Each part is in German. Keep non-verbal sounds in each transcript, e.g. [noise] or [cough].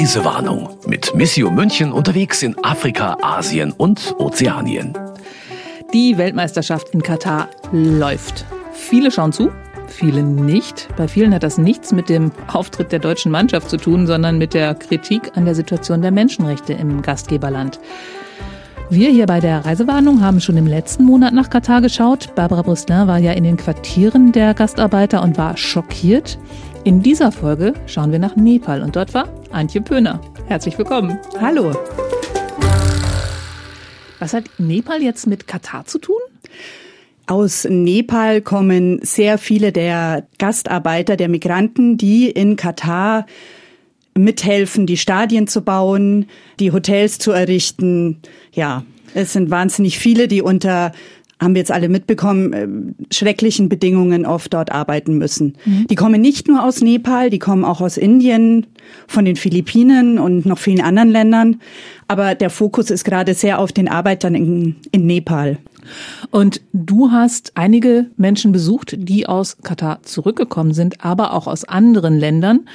Reisewarnung mit Missio München unterwegs in Afrika, Asien und Ozeanien. Die Weltmeisterschaft in Katar läuft. Viele schauen zu, viele nicht. Bei vielen hat das nichts mit dem Auftritt der deutschen Mannschaft zu tun, sondern mit der Kritik an der Situation der Menschenrechte im Gastgeberland. Wir hier bei der Reisewarnung haben schon im letzten Monat nach Katar geschaut. Barbara Brüsselin war ja in den Quartieren der Gastarbeiter und war schockiert. In dieser Folge schauen wir nach Nepal und dort war Antje Pöhner. Herzlich willkommen. Hallo. Was hat Nepal jetzt mit Katar zu tun? Aus Nepal kommen sehr viele der Gastarbeiter, der Migranten, die in Katar mithelfen, die Stadien zu bauen, die Hotels zu errichten. Ja, es sind wahnsinnig viele, die unter haben wir jetzt alle mitbekommen, äh, schrecklichen Bedingungen oft dort arbeiten müssen. Mhm. Die kommen nicht nur aus Nepal, die kommen auch aus Indien, von den Philippinen und noch vielen anderen Ländern. Aber der Fokus ist gerade sehr auf den Arbeitern in, in Nepal. Und du hast einige Menschen besucht, die aus Katar zurückgekommen sind, aber auch aus anderen Ländern.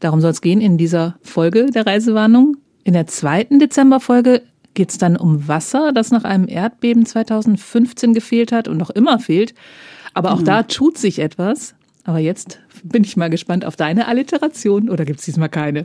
Darum soll es gehen in dieser Folge der Reisewarnung. In der zweiten Dezemberfolge geht es dann um Wasser, das nach einem Erdbeben 2015 gefehlt hat und noch immer fehlt. Aber auch mhm. da tut sich etwas. Aber jetzt bin ich mal gespannt auf deine Alliteration oder gibt es diesmal keine?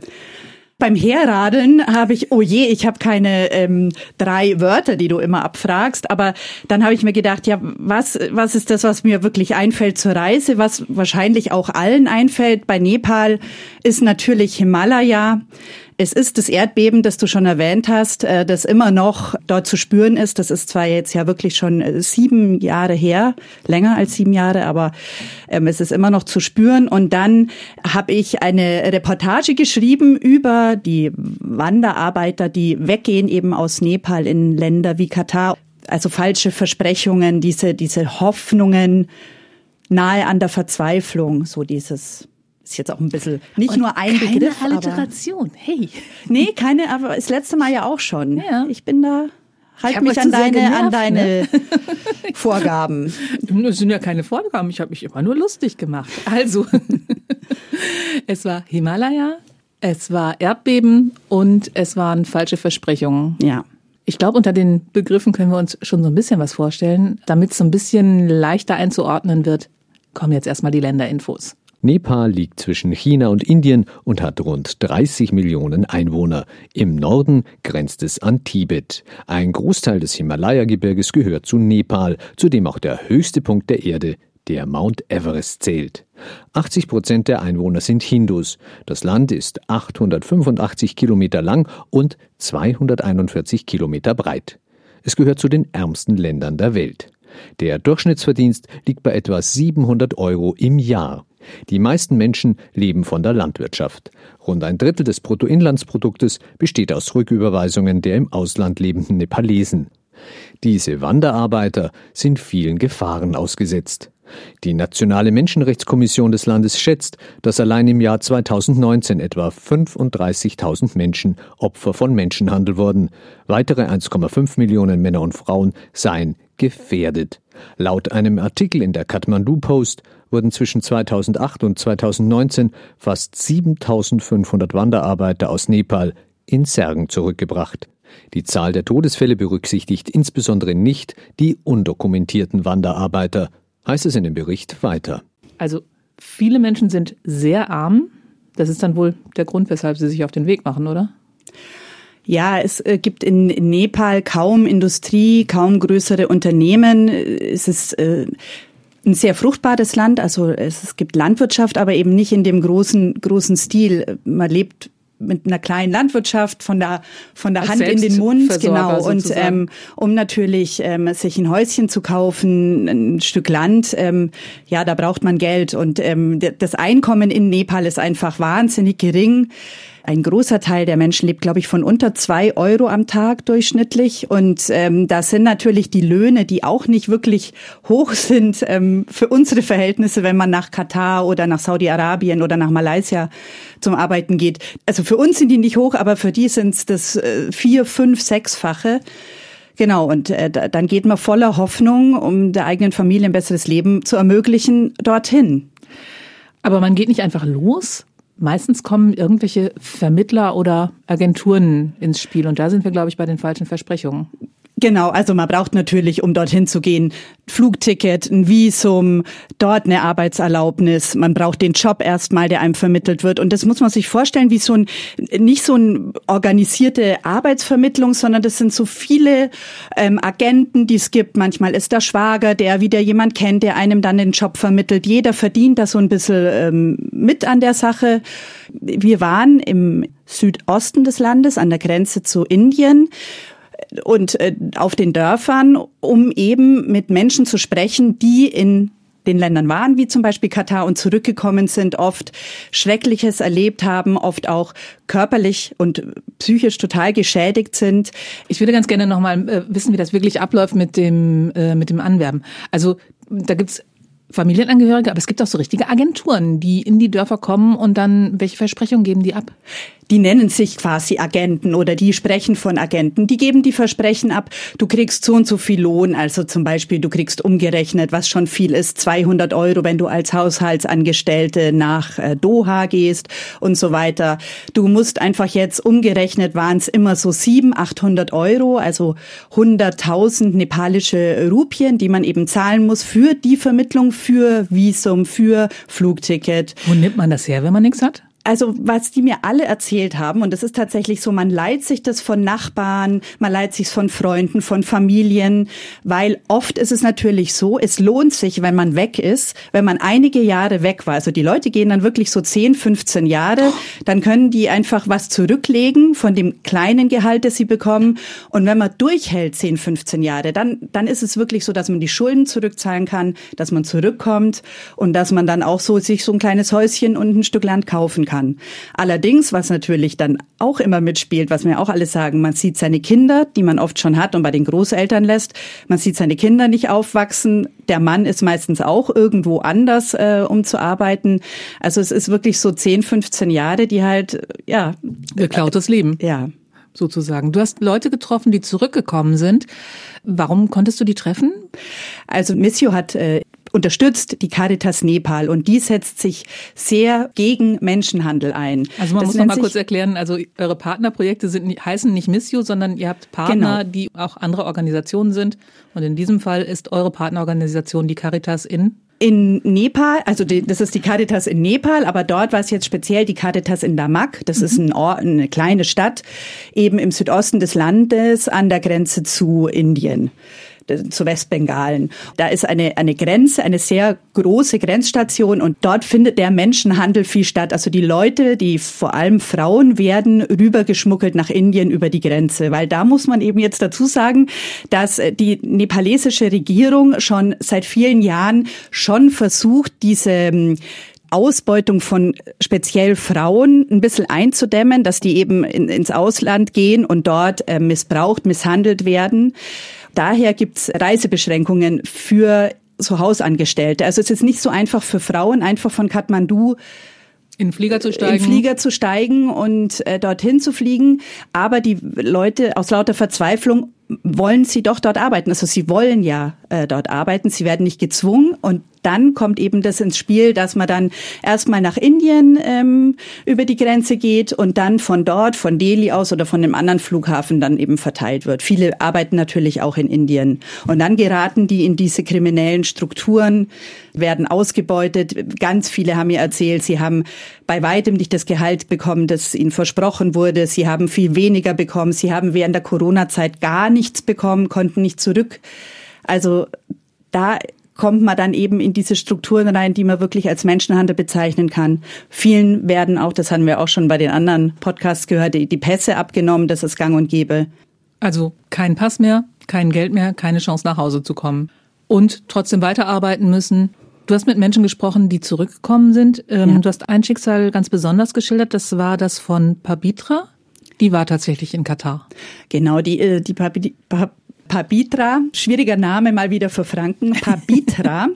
Beim Herradeln habe ich, oh je, ich habe keine ähm, drei Wörter, die du immer abfragst, aber dann habe ich mir gedacht, ja, was, was ist das, was mir wirklich einfällt zur Reise, was wahrscheinlich auch allen einfällt bei Nepal, ist natürlich Himalaya. Es ist das Erdbeben, das du schon erwähnt hast, äh, das immer noch dort zu spüren ist. Das ist zwar jetzt ja wirklich schon äh, sieben Jahre her, länger als sieben Jahre, aber ähm, es ist immer noch zu spüren. Und dann habe ich eine Reportage geschrieben über die Wanderarbeiter, die weggehen eben aus Nepal in Länder wie Katar. Also falsche Versprechungen, diese, diese Hoffnungen nahe an der Verzweiflung, so dieses ist jetzt auch ein bisschen nicht Und nur ein keine Begriff. Alliteration. Aber, hey. Nee, keine, aber das letzte Mal ja auch schon. Ja. Ich bin da Halt mich an deine, genervt, an deine ne? [laughs] [laughs] Vorgaben. Das sind ja keine Vorgaben. Ich habe mich immer nur lustig gemacht. Also, [laughs] es war Himalaya, es war Erdbeben und es waren falsche Versprechungen. Ja. Ich glaube, unter den Begriffen können wir uns schon so ein bisschen was vorstellen. Damit es so ein bisschen leichter einzuordnen wird, kommen jetzt erstmal die Länderinfos. Nepal liegt zwischen China und Indien und hat rund 30 Millionen Einwohner. Im Norden grenzt es an Tibet. Ein Großteil des Himalaya-Gebirges gehört zu Nepal, zu dem auch der höchste Punkt der Erde, der Mount Everest zählt. 80 Prozent der Einwohner sind Hindus. Das Land ist 885 Kilometer lang und 241 Kilometer breit. Es gehört zu den ärmsten Ländern der Welt. Der Durchschnittsverdienst liegt bei etwa 700 Euro im Jahr. Die meisten Menschen leben von der Landwirtschaft. Rund ein Drittel des Bruttoinlandsproduktes besteht aus Rücküberweisungen der im Ausland lebenden Nepalesen. Diese Wanderarbeiter sind vielen Gefahren ausgesetzt. Die Nationale Menschenrechtskommission des Landes schätzt, dass allein im Jahr 2019 etwa 35.000 Menschen Opfer von Menschenhandel wurden. Weitere 1,5 Millionen Männer und Frauen seien gefährdet. Laut einem Artikel in der Kathmandu Post wurden zwischen 2008 und 2019 fast 7500 Wanderarbeiter aus Nepal in Särgen zurückgebracht. Die Zahl der Todesfälle berücksichtigt insbesondere nicht die undokumentierten Wanderarbeiter, heißt es in dem Bericht weiter. Also viele Menschen sind sehr arm. Das ist dann wohl der Grund, weshalb sie sich auf den Weg machen, oder? Ja, es äh, gibt in Nepal kaum Industrie, kaum größere Unternehmen. Es ist äh, ein sehr fruchtbares Land. Also es, gibt Landwirtschaft, aber eben nicht in dem großen, großen Stil. Man lebt mit einer kleinen Landwirtschaft von der von der Hand in den Mund genau und ähm, um natürlich ähm, sich ein Häuschen zu kaufen ein Stück Land ähm, ja da braucht man Geld und ähm, das Einkommen in Nepal ist einfach wahnsinnig gering ein großer Teil der Menschen lebt, glaube ich, von unter zwei Euro am Tag durchschnittlich. Und ähm, das sind natürlich die Löhne, die auch nicht wirklich hoch [laughs] sind ähm, für unsere Verhältnisse, wenn man nach Katar oder nach Saudi-Arabien oder nach Malaysia zum Arbeiten geht. Also für uns sind die nicht hoch, aber für die sind es das äh, vier, fünf, sechsfache. Genau, und äh, dann geht man voller Hoffnung, um der eigenen Familie ein besseres Leben zu ermöglichen, dorthin. Aber man geht nicht einfach los. Meistens kommen irgendwelche Vermittler oder Agenturen ins Spiel. Und da sind wir, glaube ich, bei den falschen Versprechungen. Genau, also man braucht natürlich, um dorthin zu gehen, Flugticket, ein Visum, dort eine Arbeitserlaubnis. Man braucht den Job erstmal, der einem vermittelt wird. Und das muss man sich vorstellen wie so ein, nicht so eine organisierte Arbeitsvermittlung, sondern das sind so viele ähm, Agenten, die es gibt. Manchmal ist der Schwager, der wieder jemand kennt, der einem dann den Job vermittelt. Jeder verdient da so ein bisschen ähm, mit an der Sache. Wir waren im Südosten des Landes an der Grenze zu Indien und äh, auf den Dörfern, um eben mit Menschen zu sprechen, die in den Ländern waren, wie zum Beispiel Katar und zurückgekommen sind, oft Schreckliches erlebt haben, oft auch körperlich und psychisch total geschädigt sind. Ich würde ganz gerne nochmal äh, wissen, wie das wirklich abläuft mit dem, äh, mit dem Anwerben. Also da gibt's Familienangehörige, aber es gibt auch so richtige Agenturen, die in die Dörfer kommen und dann welche Versprechungen geben die ab? Die nennen sich quasi Agenten oder die sprechen von Agenten. Die geben die Versprechen ab, du kriegst so und so viel Lohn, also zum Beispiel du kriegst umgerechnet, was schon viel ist, 200 Euro, wenn du als Haushaltsangestellte nach äh, Doha gehst und so weiter. Du musst einfach jetzt umgerechnet waren es immer so 700, 800 Euro, also 100.000 nepalische Rupien, die man eben zahlen muss für die Vermittlung, für Visum, für Flugticket. Wo nimmt man das her, wenn man nichts hat? Also was die mir alle erzählt haben, und das ist tatsächlich so, man leiht sich das von Nachbarn, man leiht sich von Freunden, von Familien, weil oft ist es natürlich so, es lohnt sich, wenn man weg ist, wenn man einige Jahre weg war. Also die Leute gehen dann wirklich so 10, 15 Jahre, dann können die einfach was zurücklegen von dem kleinen Gehalt, das sie bekommen. Und wenn man durchhält 10, 15 Jahre, dann, dann ist es wirklich so, dass man die Schulden zurückzahlen kann, dass man zurückkommt und dass man dann auch so sich so ein kleines Häuschen und ein Stück Land kaufen kann kann. Allerdings, was natürlich dann auch immer mitspielt, was mir auch alle sagen, man sieht seine Kinder, die man oft schon hat und bei den Großeltern lässt, man sieht seine Kinder nicht aufwachsen. Der Mann ist meistens auch irgendwo anders, äh, um zu arbeiten. Also es ist wirklich so 10, 15 Jahre, die halt, ja. Geklautes Leben. Ja sozusagen. Du hast Leute getroffen, die zurückgekommen sind. Warum konntest du die treffen? Also Missio hat äh, unterstützt die Caritas Nepal und die setzt sich sehr gegen Menschenhandel ein. Also man das muss noch mal kurz erklären, also eure Partnerprojekte sind, heißen nicht Missio, sondern ihr habt Partner, genau. die auch andere Organisationen sind. Und in diesem Fall ist eure Partnerorganisation die Caritas in in Nepal, also die, das ist die Caritas in Nepal, aber dort war es jetzt speziell die Caritas in Damak. Das mhm. ist ein Ort, eine kleine Stadt, eben im Südosten des Landes an der Grenze zu Indien zu Westbengalen. Da ist eine, eine Grenze, eine sehr große Grenzstation und dort findet der Menschenhandel viel statt. Also die Leute, die vor allem Frauen werden rübergeschmuggelt nach Indien über die Grenze, weil da muss man eben jetzt dazu sagen, dass die nepalesische Regierung schon seit vielen Jahren schon versucht, diese ähm, Ausbeutung von speziell Frauen ein bisschen einzudämmen, dass die eben in, ins Ausland gehen und dort äh, missbraucht, misshandelt werden. Daher gibt's Reisebeschränkungen für so Hausangestellte. Also es ist nicht so einfach für Frauen, einfach von Kathmandu in Flieger zu steigen. In Flieger zu steigen und äh, dorthin zu fliegen. Aber die Leute aus lauter Verzweiflung wollen sie doch dort arbeiten. Also sie wollen ja äh, dort arbeiten. Sie werden nicht gezwungen und dann kommt eben das ins Spiel, dass man dann erstmal nach Indien ähm, über die Grenze geht und dann von dort, von Delhi aus oder von dem anderen Flughafen dann eben verteilt wird. Viele arbeiten natürlich auch in Indien. Und dann geraten die in diese kriminellen Strukturen, werden ausgebeutet. Ganz viele haben mir erzählt, sie haben bei weitem nicht das Gehalt bekommen, das ihnen versprochen wurde. Sie haben viel weniger bekommen. Sie haben während der Corona-Zeit gar nichts bekommen, konnten nicht zurück. Also da kommt man dann eben in diese Strukturen rein, die man wirklich als Menschenhandel bezeichnen kann. Vielen werden auch, das haben wir auch schon bei den anderen Podcasts gehört, die, Pässe abgenommen, das ist gang und gäbe. Also kein Pass mehr, kein Geld mehr, keine Chance nach Hause zu kommen. Und trotzdem weiterarbeiten müssen. Du hast mit Menschen gesprochen, die zurückgekommen sind. Ähm, ja. Du hast ein Schicksal ganz besonders geschildert, das war das von Pabitra. Die war tatsächlich in Katar. Genau, die, äh, die Pabitra Pabitra, schwieriger Name mal wieder für Franken, Pabitra,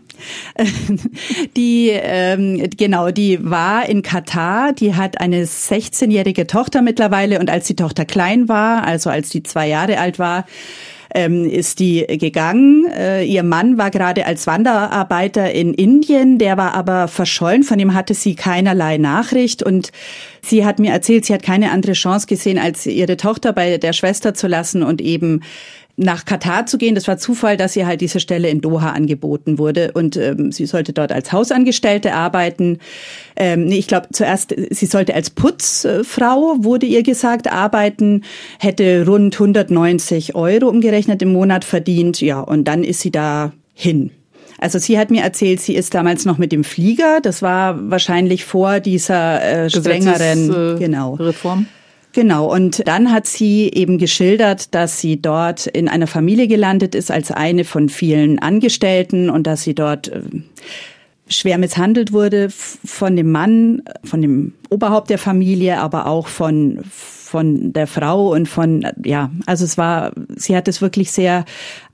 [laughs] die ähm, genau, die war in Katar, die hat eine 16-jährige Tochter mittlerweile und als die Tochter klein war, also als die zwei Jahre alt war, ähm, ist die gegangen. Äh, ihr Mann war gerade als Wanderarbeiter in Indien, der war aber verschollen, von ihm hatte sie keinerlei Nachricht und sie hat mir erzählt, sie hat keine andere Chance gesehen, als ihre Tochter bei der Schwester zu lassen und eben nach Katar zu gehen. Das war Zufall, dass ihr halt diese Stelle in Doha angeboten wurde und ähm, sie sollte dort als Hausangestellte arbeiten. Ähm, nee, ich glaube zuerst, sie sollte als Putzfrau, wurde ihr gesagt, arbeiten, hätte rund 190 Euro umgerechnet im Monat verdient. Ja, und dann ist sie da hin. Also sie hat mir erzählt, sie ist damals noch mit dem Flieger. Das war wahrscheinlich vor dieser äh, strengeren Gesetzes, äh, genau. Reform. Genau, und dann hat sie eben geschildert, dass sie dort in einer Familie gelandet ist als eine von vielen Angestellten und dass sie dort äh, schwer misshandelt wurde von dem Mann, von dem Oberhaupt der Familie, aber auch von von der Frau und von ja, also es war sie hat es wirklich sehr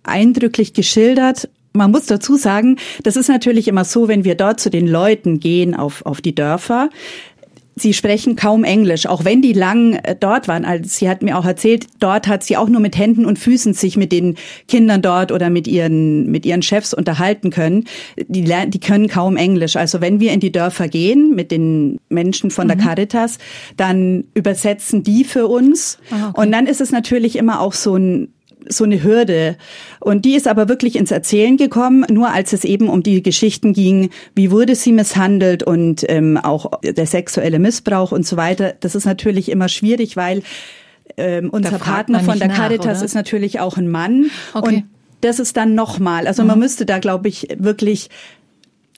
eindrücklich geschildert. Man muss dazu sagen, das ist natürlich immer so, wenn wir dort zu den Leuten gehen auf, auf die Dörfer, Sie sprechen kaum Englisch, auch wenn die lang äh, dort waren. Also sie hat mir auch erzählt, dort hat sie auch nur mit Händen und Füßen sich mit den Kindern dort oder mit ihren, mit ihren Chefs unterhalten können. Die, die können kaum Englisch. Also wenn wir in die Dörfer gehen mit den Menschen von der mhm. Caritas, dann übersetzen die für uns. Ah, okay. Und dann ist es natürlich immer auch so ein so eine Hürde. Und die ist aber wirklich ins Erzählen gekommen, nur als es eben um die Geschichten ging, wie wurde sie misshandelt und ähm, auch der sexuelle Missbrauch und so weiter. Das ist natürlich immer schwierig, weil ähm, unser Partner von der nach, Caritas oder? ist natürlich auch ein Mann. Okay. Und das ist dann nochmal, also mhm. man müsste da, glaube ich, wirklich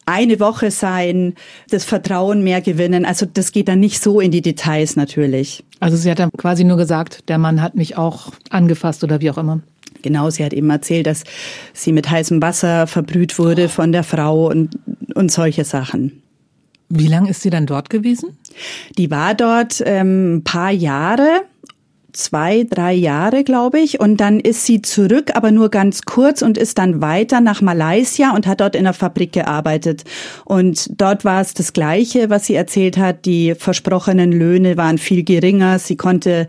eine Woche sein, das Vertrauen mehr gewinnen. Also das geht dann nicht so in die Details natürlich. Also sie hat dann quasi nur gesagt, der Mann hat mich auch angefasst oder wie auch immer. Genau, sie hat eben erzählt, dass sie mit heißem Wasser verbrüht wurde von der Frau und, und solche Sachen. Wie lange ist sie dann dort gewesen? Die war dort ähm, ein paar Jahre zwei, drei Jahre, glaube ich. Und dann ist sie zurück, aber nur ganz kurz und ist dann weiter nach Malaysia und hat dort in der Fabrik gearbeitet. Und dort war es das Gleiche, was sie erzählt hat. Die versprochenen Löhne waren viel geringer. Sie konnte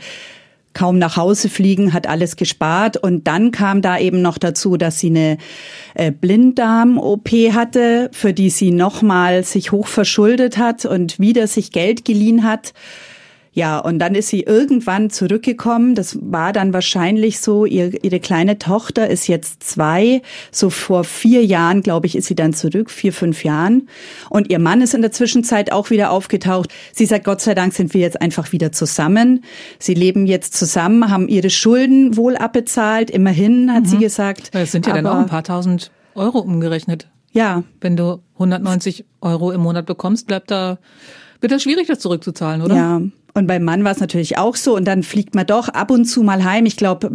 kaum nach Hause fliegen, hat alles gespart und dann kam da eben noch dazu, dass sie eine äh, Blinddarm-OP hatte, für die sie nochmal sich hoch verschuldet hat und wieder sich Geld geliehen hat. Ja, und dann ist sie irgendwann zurückgekommen. Das war dann wahrscheinlich so, ihr, ihre kleine Tochter ist jetzt zwei. So vor vier Jahren, glaube ich, ist sie dann zurück, vier, fünf Jahren. Und ihr Mann ist in der Zwischenzeit auch wieder aufgetaucht. Sie sagt, Gott sei Dank sind wir jetzt einfach wieder zusammen. Sie leben jetzt zusammen, haben ihre Schulden wohl abbezahlt. Immerhin, hat mhm. sie gesagt. Das sind ja Aber, dann auch ein paar tausend Euro umgerechnet. Ja. Wenn du 190 Euro im Monat bekommst, bleibt da, wird das schwierig, das zurückzuzahlen, oder? Ja. Und beim Mann war es natürlich auch so. Und dann fliegt man doch ab und zu mal heim. Ich glaube,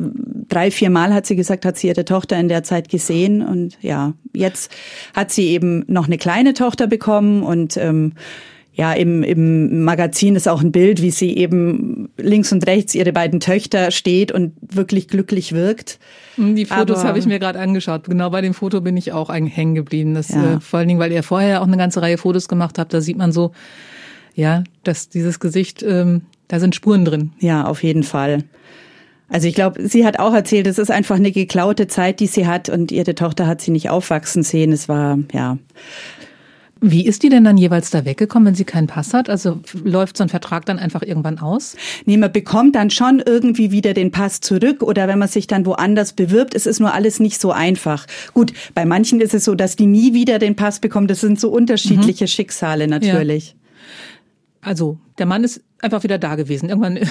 drei, vier Mal hat sie gesagt, hat sie ihre Tochter in der Zeit gesehen. Und ja, jetzt hat sie eben noch eine kleine Tochter bekommen und ähm, ja, im, im Magazin ist auch ein Bild, wie sie eben links und rechts ihre beiden Töchter steht und wirklich glücklich wirkt. Die Fotos habe ich mir gerade angeschaut. Genau bei dem Foto bin ich auch hängen geblieben. Das, ja. äh, vor allen Dingen, weil ihr vorher auch eine ganze Reihe Fotos gemacht habt. Da sieht man so, ja, dass dieses Gesicht, ähm, da sind Spuren drin. Ja, auf jeden Fall. Also ich glaube, sie hat auch erzählt, es ist einfach eine geklaute Zeit, die sie hat und ihre Tochter hat sie nicht aufwachsen sehen. Es war, ja. Wie ist die denn dann jeweils da weggekommen, wenn sie keinen Pass hat? Also läuft so ein Vertrag dann einfach irgendwann aus? Nee, man bekommt dann schon irgendwie wieder den Pass zurück oder wenn man sich dann woanders bewirbt, es ist nur alles nicht so einfach. Gut, bei manchen ist es so, dass die nie wieder den Pass bekommen. Das sind so unterschiedliche mhm. Schicksale natürlich. Ja. Also der Mann ist einfach wieder da gewesen. Irgendwann. [laughs]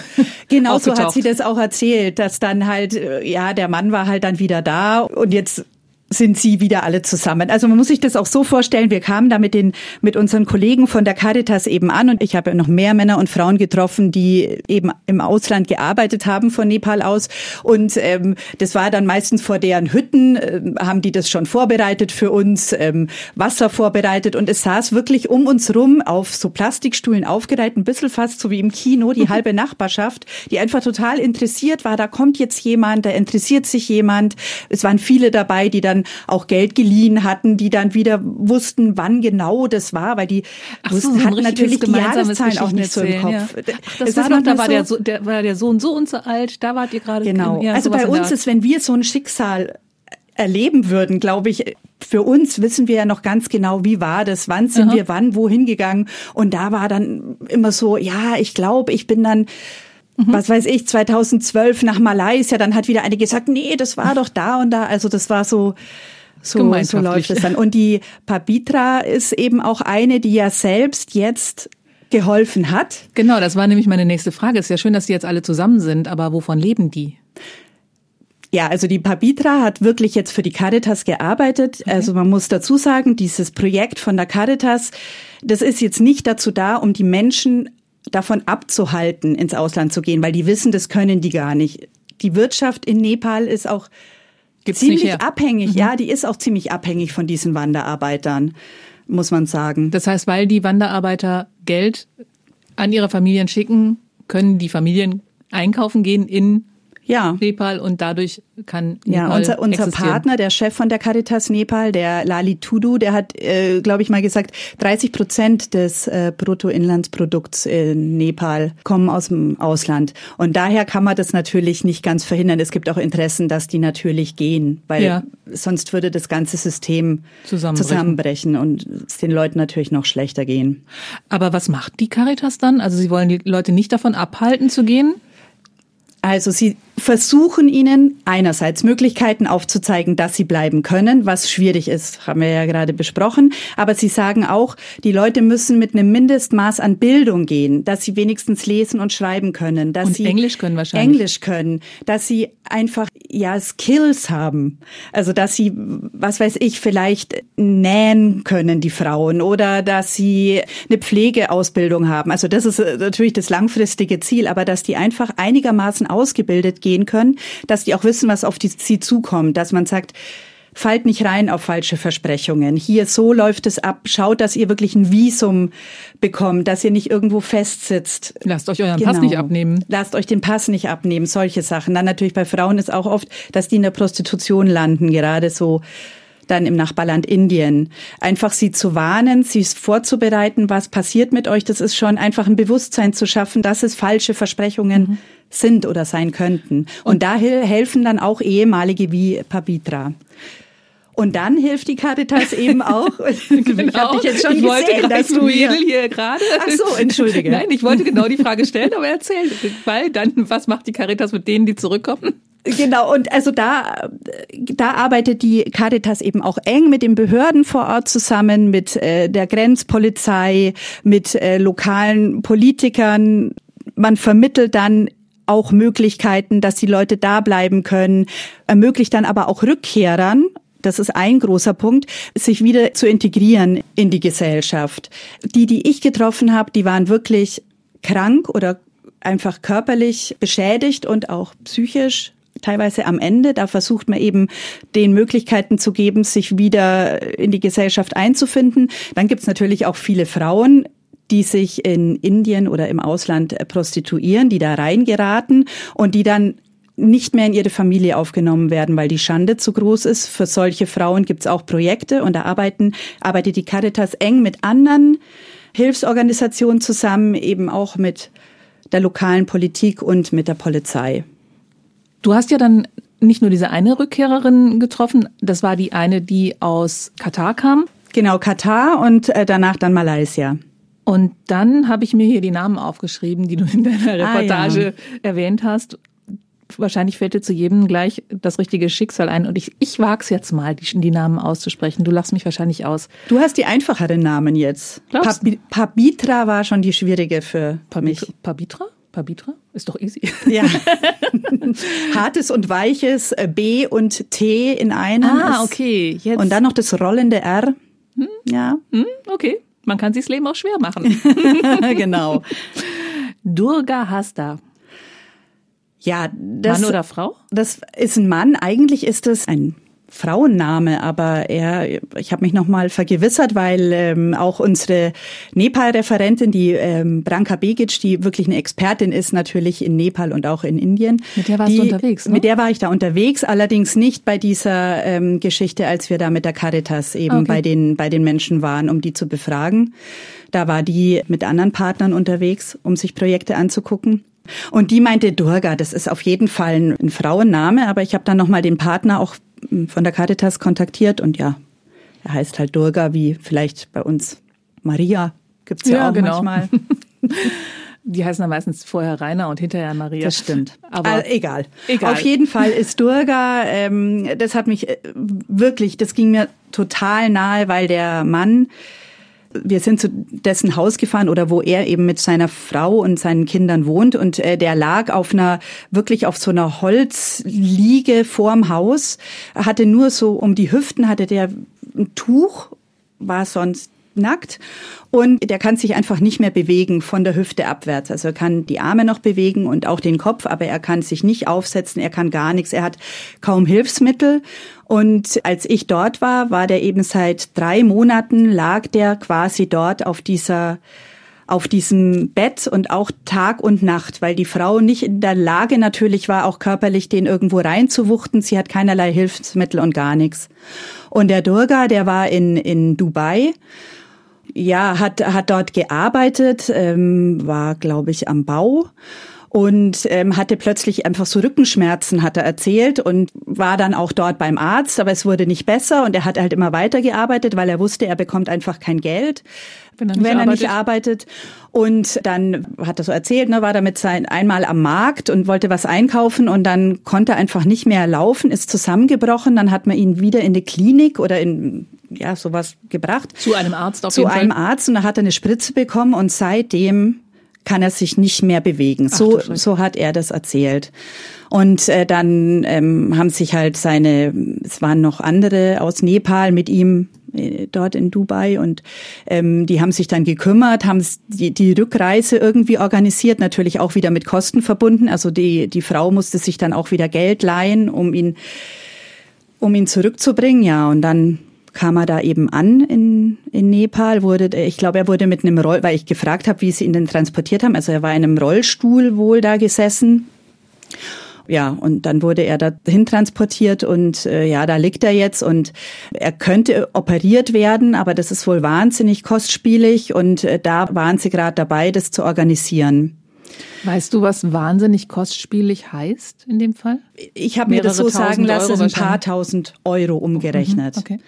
Genau so hat sie das auch erzählt, dass dann halt, äh, ja, der Mann war halt dann wieder da und jetzt sind sie wieder alle zusammen. Also man muss sich das auch so vorstellen, wir kamen da mit den mit unseren Kollegen von der Caritas eben an und ich habe noch mehr Männer und Frauen getroffen, die eben im Ausland gearbeitet haben von Nepal aus und ähm, das war dann meistens vor deren Hütten äh, haben die das schon vorbereitet für uns, ähm, Wasser vorbereitet und es saß wirklich um uns rum auf so Plastikstühlen aufgereiht, ein bisschen fast so wie im Kino, die [laughs] halbe Nachbarschaft, die einfach total interessiert war, da kommt jetzt jemand, da interessiert sich jemand. Es waren viele dabei, die dann dann auch Geld geliehen hatten, die dann wieder wussten, wann genau das war, weil die Ach so, wussten, so ein hatten natürlich die Jahreszahlen auch nicht so im Kopf. ja. Ach, das war noch, da war so- der, so, der, war der Sohn so und so alt, da wart ihr gerade. Genau. Ja, also bei uns ist, wenn wir so ein Schicksal erleben würden, glaube ich, für uns wissen wir ja noch ganz genau, wie war das, wann sind Aha. wir wann wohin gegangen und da war dann immer so, ja, ich glaube, ich bin dann Mhm. was weiß ich, 2012 nach Malaysia, dann hat wieder eine gesagt, nee, das war doch da und da, also das war so so, so läuft es dann. Und die Pabitra ist eben auch eine, die ja selbst jetzt geholfen hat. Genau, das war nämlich meine nächste Frage. Ist ja schön, dass die jetzt alle zusammen sind, aber wovon leben die? Ja, also die Pabitra hat wirklich jetzt für die Caritas gearbeitet. Also man muss dazu sagen, dieses Projekt von der Caritas, das ist jetzt nicht dazu da, um die Menschen davon abzuhalten, ins Ausland zu gehen, weil die wissen, das können die gar nicht. Die Wirtschaft in Nepal ist auch Gibt's ziemlich her. Mhm. abhängig. Ja, die ist auch ziemlich abhängig von diesen Wanderarbeitern, muss man sagen. Das heißt, weil die Wanderarbeiter Geld an ihre Familien schicken, können die Familien einkaufen gehen in Ja. Nepal und dadurch kann Ja, Nepal unser, unser existieren. Partner, der Chef von der Caritas Nepal, der Lali Tudu, der hat, äh, glaube ich, mal gesagt, 30 Prozent des äh, Bruttoinlandsprodukts in Nepal kommen aus dem Ausland. Und daher kann man das natürlich nicht ganz verhindern. Es gibt auch Interessen, dass die natürlich gehen, weil Ja. sonst würde das ganze System Zusammenbrechen. zusammenbrechen und es den Leuten natürlich noch schlechter gehen. Aber was macht die Caritas dann? Also sie wollen die Leute nicht davon abhalten zu gehen? Also sie versuchen ihnen einerseits Möglichkeiten aufzuzeigen, dass sie bleiben können, was schwierig ist, haben wir ja gerade besprochen. Aber sie sagen auch, die Leute müssen mit einem Mindestmaß an Bildung gehen, dass sie wenigstens lesen und schreiben können, dass Und sie Englisch können wahrscheinlich. Englisch können, dass sie einfach ja Skills haben, also dass sie was weiß ich vielleicht nähen können die Frauen oder dass sie eine Pflegeausbildung haben. Also das ist natürlich das langfristige Ziel, aber dass die einfach einigermaßen ausgebildet gehen können, dass die auch wissen, was auf die, sie zukommt, dass man sagt, Fallt nicht rein auf falsche Versprechungen. Hier, so läuft es ab. Schaut, dass ihr wirklich ein Visum bekommt, dass ihr nicht irgendwo festsitzt. Lasst euch euren Pass nicht abnehmen. Lasst euch den Pass nicht abnehmen, solche Sachen. Dann natürlich bei Frauen ist auch oft, dass die in der Prostitution landen, gerade so dann im Nachbarland Indien. Einfach sie zu warnen, sie vorzubereiten, was passiert mit euch. Das ist schon einfach ein Bewusstsein zu schaffen, dass es falsche Versprechungen sind oder sein könnten. Und, da hel- helfen dann auch ehemalige wie Pabitra. Und dann hilft die Caritas eben [laughs] auch. Ich habe dich jetzt schon ich wollte gesehen, dass du mir wedel hier gerade. Ach so, entschuldige. [laughs] Nein, ich wollte genau die Frage stellen, aber erzähl, weil dann, was macht die Caritas mit denen, die zurückkommen? Genau, und also da, da arbeitet die Caritas eben auch eng mit den Behörden vor Ort zusammen, mit äh, der Grenzpolizei, mit äh, lokalen Politikern. Man vermittelt dann auch Möglichkeiten, dass die Leute da bleiben können, ermöglicht dann aber auch Rückkehrern, das ist ein großer Punkt, sich wieder zu integrieren in die Gesellschaft. Die, die ich getroffen habe, die waren wirklich krank oder einfach körperlich beschädigt und auch psychisch teilweise am Ende. Da versucht man eben den Möglichkeiten zu geben, sich wieder in die Gesellschaft einzufinden. Dann gibt's natürlich auch viele Frauen, die sich in Indien oder im Ausland äh, prostituieren, die da reingeraten und die dann nicht mehr in ihre Familie aufgenommen werden, weil die Schande zu groß ist. Für solche Frauen gibt's auch Projekte und da arbeiten, arbeitet die Caritas eng mit anderen Hilfsorganisationen zusammen, eben auch mit der lokalen Politik und mit der Polizei. Du hast ja dann nicht nur diese eine Rückkehrerin getroffen, das war die eine, die aus Katar kam. Genau, Katar und äh, danach dann Malaysia. Und dann habe ich mir hier die Namen aufgeschrieben, die du in deiner Ah, Reportage ja. erwähnt hast. Wahrscheinlich fällt dir zu jedem gleich das richtige Schicksal ein. Und ich, ich wag's jetzt mal, die, die Namen auszusprechen. Du lachst mich wahrscheinlich aus. Du hast die einfacheren Namen jetzt. Glaubst Pabi- Pabitra war schon die schwierige für mich. Pabitra? Pabitra? Ist doch easy. Ja. [laughs] Hartes und weiches, äh, B und T in einem. Ah, okay. Jetzt. Und dann noch das rollende R. Ja, Hm, okay. Man kann sich's Leben auch schwer machen. [laughs] genau. [laughs] Durga Hasta. Ja, das, Mann oder Frau? das ist ein Mann. Eigentlich ist es ein Frauenname, aber er, ich habe mich nochmal vergewissert, weil ähm, auch unsere Nepal-Referentin, die ähm, Branka Begic, die wirklich eine Expertin ist, natürlich in Nepal und auch in Indien. Mit der warst die, du unterwegs, ne? Mit der war ich da unterwegs, allerdings nicht bei dieser ähm, Geschichte, als wir da mit der Caritas eben Okay. bei den bei den Menschen waren, um die zu befragen. Da war die mit anderen Partnern unterwegs, um sich Projekte anzugucken. Und die meinte Durga, das ist auf jeden Fall ein, ein Frauenname, aber ich habe dann nochmal den Partner auch mm, von der Caritas kontaktiert und ja, er heißt halt Durga, wie vielleicht bei uns Maria gibt's ja, Ja, auch genau. manchmal. [laughs] Die heißen dann meistens vorher Rainer und hinterher Maria. Das stimmt. Aber Aber egal. egal. Auf jeden Fall ist Durga, ähm, das hat mich äh, wirklich, das ging mir total nahe, weil der Mann, wir sind zu dessen Haus gefahren oder wo er eben mit seiner Frau und seinen Kindern wohnt. Und äh, der lag auf einer, wirklich auf so einer Holzliege vorm Haus, hatte nur so um die Hüften, hatte der ein Tuch, war sonst nackt und der kann sich einfach nicht mehr bewegen von der Hüfte abwärts. Also er kann die Arme noch bewegen und auch den Kopf, aber er kann sich nicht aufsetzen, er kann gar nichts, er hat kaum Hilfsmittel. Und als ich dort war, war der eben seit drei Monaten, lag der quasi dort auf dieser auf diesem Bett und auch Tag und Nacht, weil die Frau nicht in der Lage natürlich war, auch körperlich den irgendwo reinzuwuchten. Sie hat keinerlei Hilfsmittel und gar nichts. Und der Durga, der war in, in Dubai ja, hat, hat dort gearbeitet, ähm, war, glaube ich, am Bau und ähm, hatte plötzlich einfach so Rückenschmerzen, hat er erzählt und war dann auch dort beim Arzt, aber es wurde nicht besser und er hat halt immer weitergearbeitet, weil er wusste, er bekommt einfach kein Geld, Wenn er nicht wenn er nicht arbeitet. arbeitet. Und dann hat er so erzählt, ne, war damit sein einmal am Markt und wollte was einkaufen und dann konnte er einfach nicht mehr laufen, ist zusammengebrochen, dann hat man ihn wieder in die Klinik oder in ja sowas gebracht Zu einem Arzt auf zu jeden einem Fall. Arzt und da hat er eine Spritze bekommen und seitdem kann er sich nicht mehr bewegen. So, so hat er das erzählt. Und äh, dann ähm, haben sich halt seine, es waren noch andere aus Nepal mit ihm äh, dort in Dubai und ähm, die haben sich dann gekümmert, haben die, die Rückreise irgendwie organisiert, natürlich auch wieder mit Kosten verbunden. Also die, die Frau musste sich dann auch wieder Geld leihen, um ihn um ihn zurückzubringen, ja. Und dann kam er da eben an in, in Nepal, wurde, ich glaube, er wurde mit einem Roll, weil ich gefragt habe, wie sie ihn denn transportiert haben. Also er war in einem Rollstuhl wohl da gesessen. Ja, und dann wurde er dahin transportiert und äh, ja, da liegt er jetzt und er könnte operiert werden, aber das ist wohl wahnsinnig kostspielig und äh, da waren sie gerade dabei, das zu organisieren. Weißt du, was wahnsinnig kostspielig heißt in dem Fall? Ich habe mir das so sagen lassen, ein paar tausend Euro umgerechnet. Okay.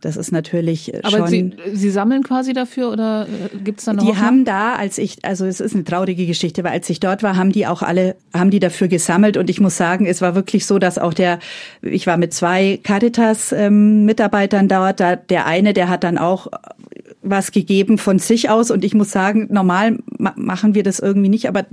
Das ist natürlich äh, Aber schon. Sie, Sie sammeln quasi dafür oder äh, gibt es da noch Die haben da, als ich, also es ist eine traurige Geschichte, weil als ich dort war, haben die auch alle, haben die dafür gesammelt. Und ich muss sagen, es war wirklich so, dass auch der, ich war mit zwei Caritas-Mitarbeitern dort, da, der eine, der hat dann auch was gegeben von sich aus. Und ich muss sagen, normal ma machen wir das irgendwie nicht, aber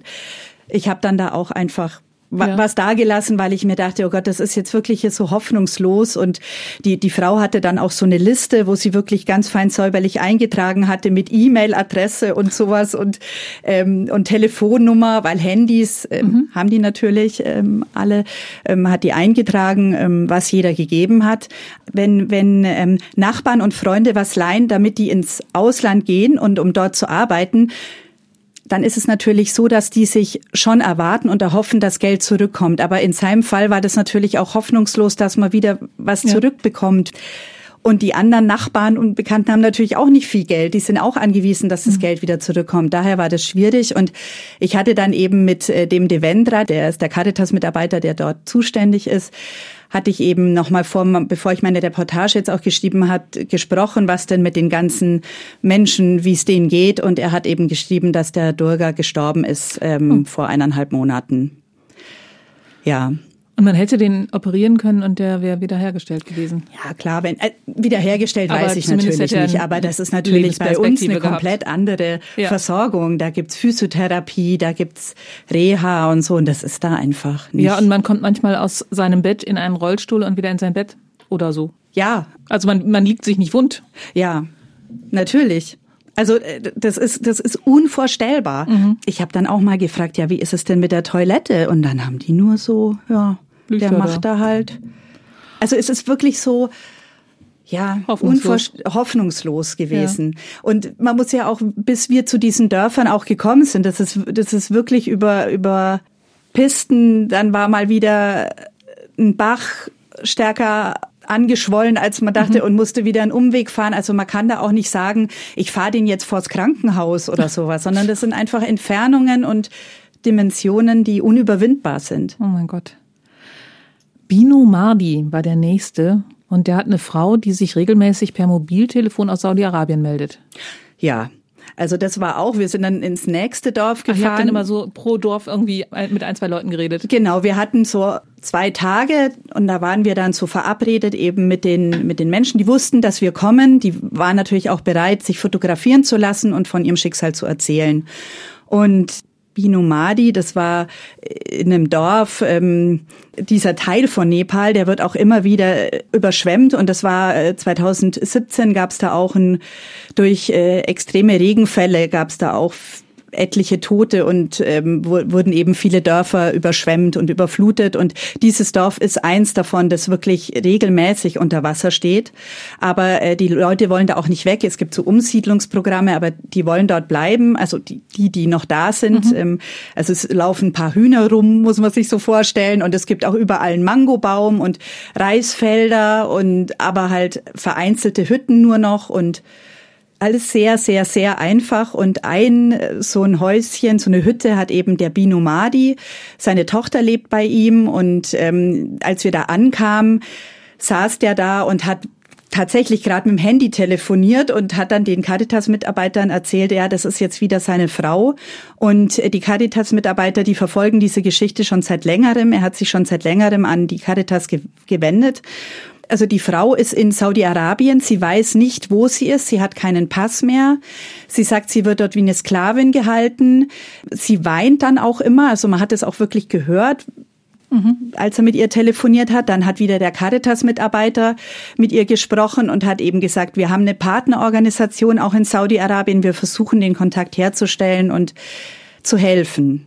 ich habe dann da auch einfach Ja. was dagelassen, weil ich mir dachte, oh Gott, das ist jetzt wirklich jetzt so hoffnungslos. Und die, die Frau hatte dann auch so eine Liste, wo sie wirklich ganz fein säuberlich eingetragen hatte mit E-Mail-Adresse und sowas und, ähm, und Telefonnummer, weil Handys ähm, haben die natürlich ähm, alle, ähm, hat die eingetragen, ähm, was jeder gegeben hat. Wenn, wenn ähm, Nachbarn und Freunde was leihen, damit die ins Ausland gehen und um dort zu arbeiten, dann ist es natürlich so, dass die sich schon erwarten und erhoffen, dass Geld zurückkommt. Aber in seinem Fall war das natürlich auch hoffnungslos, dass man wieder was Ja. zurückbekommt. Und die anderen Nachbarn und Bekannten haben natürlich auch nicht viel Geld. Die sind auch angewiesen, dass das Mhm. Geld wieder zurückkommt. Daher war das schwierig. Und ich hatte dann eben mit äh, dem Devendra, der ist der Caritas-Mitarbeiter, der dort zuständig ist, hatte ich eben nochmal vor, bevor ich meine Reportage jetzt auch geschrieben hat, gesprochen, was denn mit den ganzen Menschen, wie es denen geht. Und er hat eben geschrieben, dass der Durga gestorben ist ähm, vor eineinhalb Monaten. Ja. Und man hätte den operieren können und der wäre wiederhergestellt gewesen. Ja, klar, wenn äh, wiederhergestellt Aber weiß ich natürlich nicht, aber das ist natürlich bei uns eine gehabt. komplett andere Ja. Versorgung. Da gibt's Physiotherapie, da gibt's Reha und so und das ist da einfach nicht. Ja, und man kommt manchmal aus seinem Bett in einen Rollstuhl und wieder in sein Bett oder so. ja, Also man, man liegt sich nicht wund. ja, natürlich. Also äh, das ist das ist unvorstellbar. Mhm. Ich habe dann auch mal gefragt, ja, wie ist es denn mit der Toilette? Und dann haben die nur so, ja, der Blücher macht da halt Also es ist wirklich so, ja, hoffnungslos, hoffnungslos gewesen. Ja. Und man muss ja auch, bis wir zu diesen Dörfern auch gekommen sind, das ist, das ist wirklich über, über Pisten, dann war mal wieder ein Bach stärker angeschwollen, als man dachte mhm. und musste wieder einen Umweg fahren. Also man kann da auch nicht sagen, ich fahre den jetzt vors Krankenhaus oder [laughs] sowas, sondern das sind einfach Entfernungen und Dimensionen, die unüberwindbar sind. Oh mein Gott. Bino Mardi war der nächste und der hat eine Frau, die sich regelmäßig per Mobiltelefon aus Saudi-Arabien meldet. Ja, also das war auch, wir sind dann ins nächste Dorf gefahren. Ach, ihr habt dann immer so pro Dorf irgendwie mit ein, zwei Leuten geredet. Genau, wir hatten so zwei Tage und da waren wir dann so verabredet eben mit den, mit den Menschen, die wussten, dass wir kommen. Die waren natürlich auch bereit, sich fotografieren zu lassen und von ihrem Schicksal zu erzählen. Und Binumadi, das war in einem Dorf, ähm, dieser Teil von Nepal, der wird auch immer wieder überschwemmt. Und das war 2017 gab es da auch ein, durch äh, extreme Regenfälle gab es da auch etliche Tote und ähm, wurden eben viele Dörfer überschwemmt und überflutet. Und dieses Dorf ist eins davon, das wirklich regelmäßig unter Wasser steht. Aber äh, die Leute wollen da auch nicht weg. Es gibt so Umsiedlungsprogramme, aber die wollen dort bleiben. Also die, die, die noch da sind. Mhm. Ähm, also es laufen ein paar Hühner rum, muss man sich so vorstellen. Und es gibt auch überall einen Mangobaum und Reisfelder und aber halt vereinzelte Hütten nur noch und alles sehr, sehr, sehr einfach. Und ein so ein Häuschen, so eine Hütte hat eben der Bino Madi. Seine Tochter lebt bei ihm. Und ähm, als wir da ankamen, saß der da und hat tatsächlich gerade mit dem Handy telefoniert und hat dann den Caritas-Mitarbeitern erzählt, ja, das ist jetzt wieder seine Frau. Und die Caritas-Mitarbeiter, die verfolgen diese Geschichte schon seit längerem. Er hat sich schon seit längerem an die Caritas ge gewendet also die Frau ist in Saudi-Arabien, sie weiß nicht, wo sie ist, sie hat keinen Pass mehr. Sie sagt, sie wird dort wie eine Sklavin gehalten. Sie weint dann auch immer, also man hat es auch wirklich gehört, Mhm. Als er mit ihr telefoniert hat, dann hat wieder der Caritas-Mitarbeiter mit ihr gesprochen und hat eben gesagt, wir haben eine Partnerorganisation auch in Saudi-Arabien, wir versuchen den Kontakt herzustellen und zu helfen.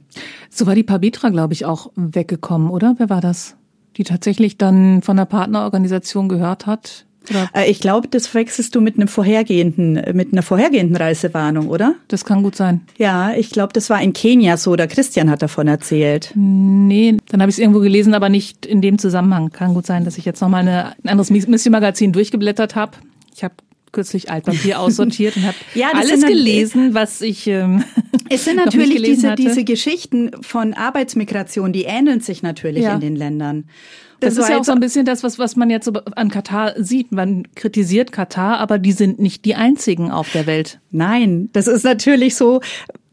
So war die Pabitra, glaube ich, auch weggekommen, oder? Wer war das? Die tatsächlich dann von der Partnerorganisation gehört hat? Oder? Äh, ich glaube, das wechselst du mit einem vorhergehenden, mit einer vorhergehenden Reisewarnung, oder? Das kann gut sein. Ja, ich glaube, das war in Kenia so. Der Christian hat davon erzählt. Nee, dann habe ich es irgendwo gelesen, aber nicht in dem Zusammenhang. Kann gut sein, dass ich jetzt nochmal ein anderes Mission-Magazin durchgeblättert habe. Ich habe kürzlich Altpapier aussortiert und habe [laughs] ja, alles gelesen, was ich. Ähm, [laughs] es sind [laughs] natürlich diese, diese Geschichten von Arbeitsmigration, die ähneln sich natürlich ja. in den Ländern. Das, das ist ja auch so ein bisschen das, was, was man jetzt an Katar sieht. Man kritisiert Katar, aber die sind nicht die einzigen auf der Welt. Nein, das ist natürlich so,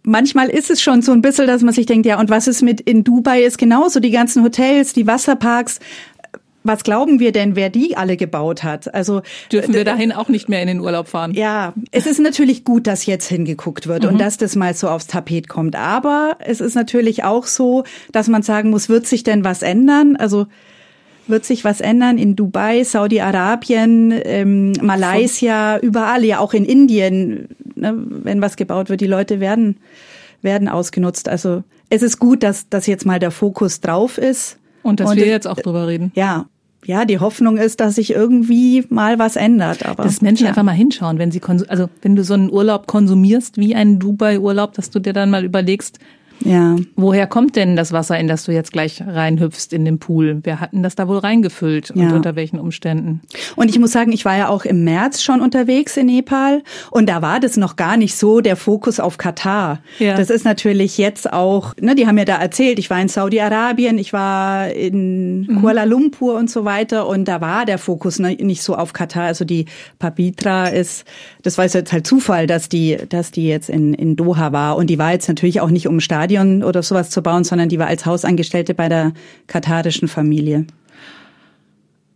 manchmal ist es schon so ein bisschen, dass man sich denkt, ja, und was ist mit in Dubai ist genauso, die ganzen Hotels, die Wasserparks, was glauben wir denn, wer die alle gebaut hat? Also dürfen wir dahin auch nicht mehr in den Urlaub fahren. Ja, es ist natürlich gut, dass jetzt hingeguckt wird mhm. und dass das mal so aufs Tapet kommt. Aber es ist natürlich auch so, dass man sagen muss, wird sich denn was ändern? Also wird sich was ändern in Dubai, Saudi-Arabien, ähm, Malaysia, überall, ja auch in Indien, ne, wenn was gebaut wird, die Leute werden werden ausgenutzt. Also es ist gut, dass, dass jetzt mal der Fokus drauf ist. Und dass und wir jetzt auch drüber reden. Ja, ja, die Hoffnung ist, dass sich irgendwie mal was ändert. Aber dass Menschen ja. einfach mal hinschauen, wenn sie also wenn du so einen Urlaub konsumierst wie einen Dubai-Urlaub, dass du dir dann mal überlegst, ja. Woher kommt denn das Wasser, in das du jetzt gleich reinhüpfst in den Pool? Wer hat denn das da wohl reingefüllt und ja. unter welchen Umständen? Und ich muss sagen, ich war ja auch im März schon unterwegs in Nepal und da war das noch gar nicht so der Fokus auf Katar. Ja. Das ist natürlich jetzt auch, ne, die haben mir da erzählt, ich war in Saudi-Arabien, ich war in mhm. Kuala Lumpur und so weiter und da war der Fokus nicht so auf Katar. Also die Pabitra ist, das war jetzt halt Zufall, dass die, dass die jetzt in, in Doha war und die war jetzt natürlich auch nicht um Stadion Stadion oder sowas zu bauen, sondern die war als Hausangestellte bei der katarischen Familie.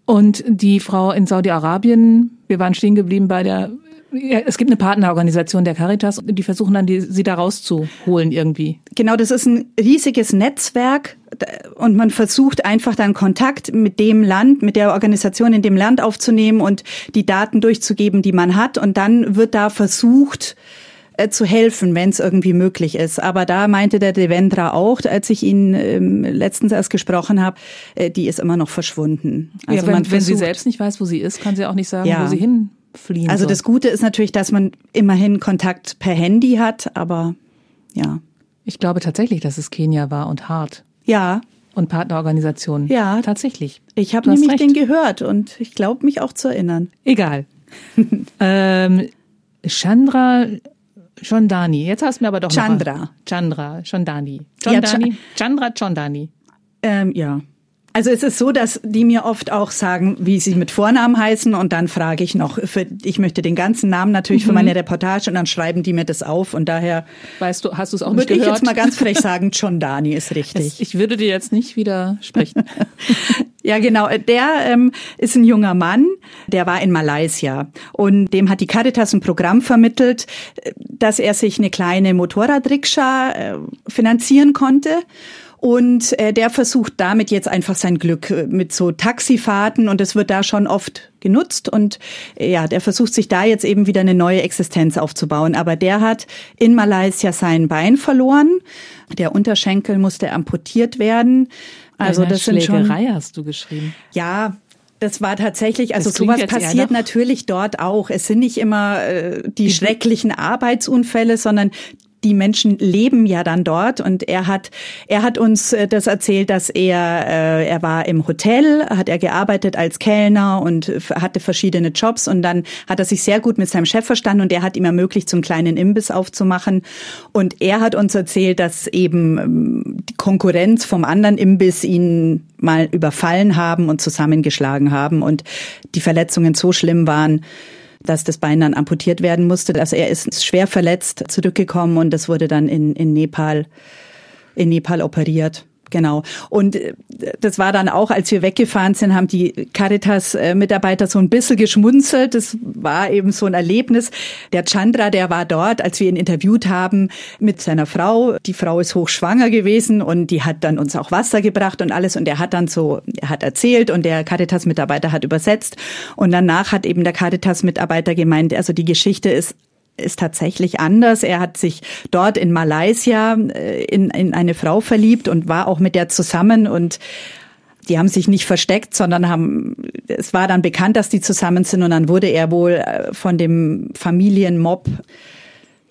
Und die Frau in Saudi-Arabien, wir waren stehen geblieben bei der es gibt eine Partnerorganisation der Caritas, die versuchen dann, die, sie da rauszuholen irgendwie. Genau, das ist ein riesiges Netzwerk und man versucht einfach dann Kontakt mit dem Land, mit der Organisation in dem Land aufzunehmen und die Daten durchzugeben, die man hat. Und dann wird da versucht, äh, zu helfen, wenn es irgendwie möglich ist. Aber da meinte der Devendra auch, als ich ihn ähm, letztens erst gesprochen habe, äh, die ist immer noch verschwunden. Also ja, wenn, man wenn sie selbst nicht weiß, wo sie ist, kann sie auch nicht sagen, ja. wo sie hinfliehen Also soll. das Gute ist natürlich, dass man immerhin Kontakt per Handy hat, aber ja. Ich glaube tatsächlich, dass es Kenia war und hart. Ja. Und Partnerorganisationen. Ja. Tatsächlich. Ich habe nämlich den gehört und ich glaube mich auch zu erinnern. Egal. [laughs] ähm, Chandra Chondani. Jetzt hast du mir aber doch Chandra. Noch Chandra Chondani. Chondani. Ja, Chandra Chondani. Ähm, ja. Also es ist so, dass die mir oft auch sagen, wie sie mit Vornamen heißen und dann frage ich noch, für, ich möchte den ganzen Namen natürlich mhm. für meine Reportage und dann schreiben die mir das auf und daher weißt du, hast du es auch nicht gehört? Würde ich jetzt mal ganz frech [laughs] sagen, John Dani ist richtig. Es, ich würde dir jetzt nicht widersprechen. [laughs] ja, genau. Der ähm, ist ein junger Mann, der war in Malaysia und dem hat die Caritas ein Programm vermittelt, dass er sich eine kleine Motorradrikscha äh, finanzieren konnte. Und äh, der versucht damit jetzt einfach sein Glück äh, mit so Taxifahrten und es wird da schon oft genutzt und äh, ja, der versucht sich da jetzt eben wieder eine neue Existenz aufzubauen. Aber der hat in Malaysia sein Bein verloren. Der Unterschenkel musste amputiert werden. Also das sind schon hast du geschrieben. Ja, das war tatsächlich, also sowas passiert natürlich dort auch. Es sind nicht immer äh, die schrecklichen Arbeitsunfälle, sondern die Menschen leben ja dann dort. Und er hat er hat uns äh, das erzählt, dass er äh, er war im Hotel, hat er gearbeitet als Kellner und hatte verschiedene Jobs. Und dann hat er sich sehr gut mit seinem Chef verstanden und der hat ihm ermöglicht, einen kleinen Imbiss aufzumachen. Und er hat uns erzählt, dass eben ähm, die Konkurrenz vom anderen Imbiss ihn mal überfallen haben und zusammengeschlagen haben und die Verletzungen so schlimm waren, dass das Bein dann amputiert werden musste. Also er ist schwer verletzt zurückgekommen und das wurde dann in, in Nepal, in Nepal operiert. Genau. Und äh, das war dann auch, als wir weggefahren sind, haben die Caritas-Mitarbeiter so ein bisschen geschmunzelt. Das war eben so ein Erlebnis. Der Chandra, der war dort, als wir ihn interviewt haben, mit seiner Frau. Die Frau ist hochschwanger gewesen und die hat dann uns auch Wasser gebracht und alles. Und er hat dann so, er hat erzählt und der Caritas-Mitarbeiter hat übersetzt. Und danach hat eben der Caritas-Mitarbeiter gemeint, also die Geschichte ist ist tatsächlich anders. Er hat sich dort in Malaysia äh, in, in eine Frau verliebt und war auch mit der zusammen und die haben sich nicht versteckt, sondern haben, es war dann bekannt, dass die zusammen sind und dann wurde er wohl äh, von dem Familienmob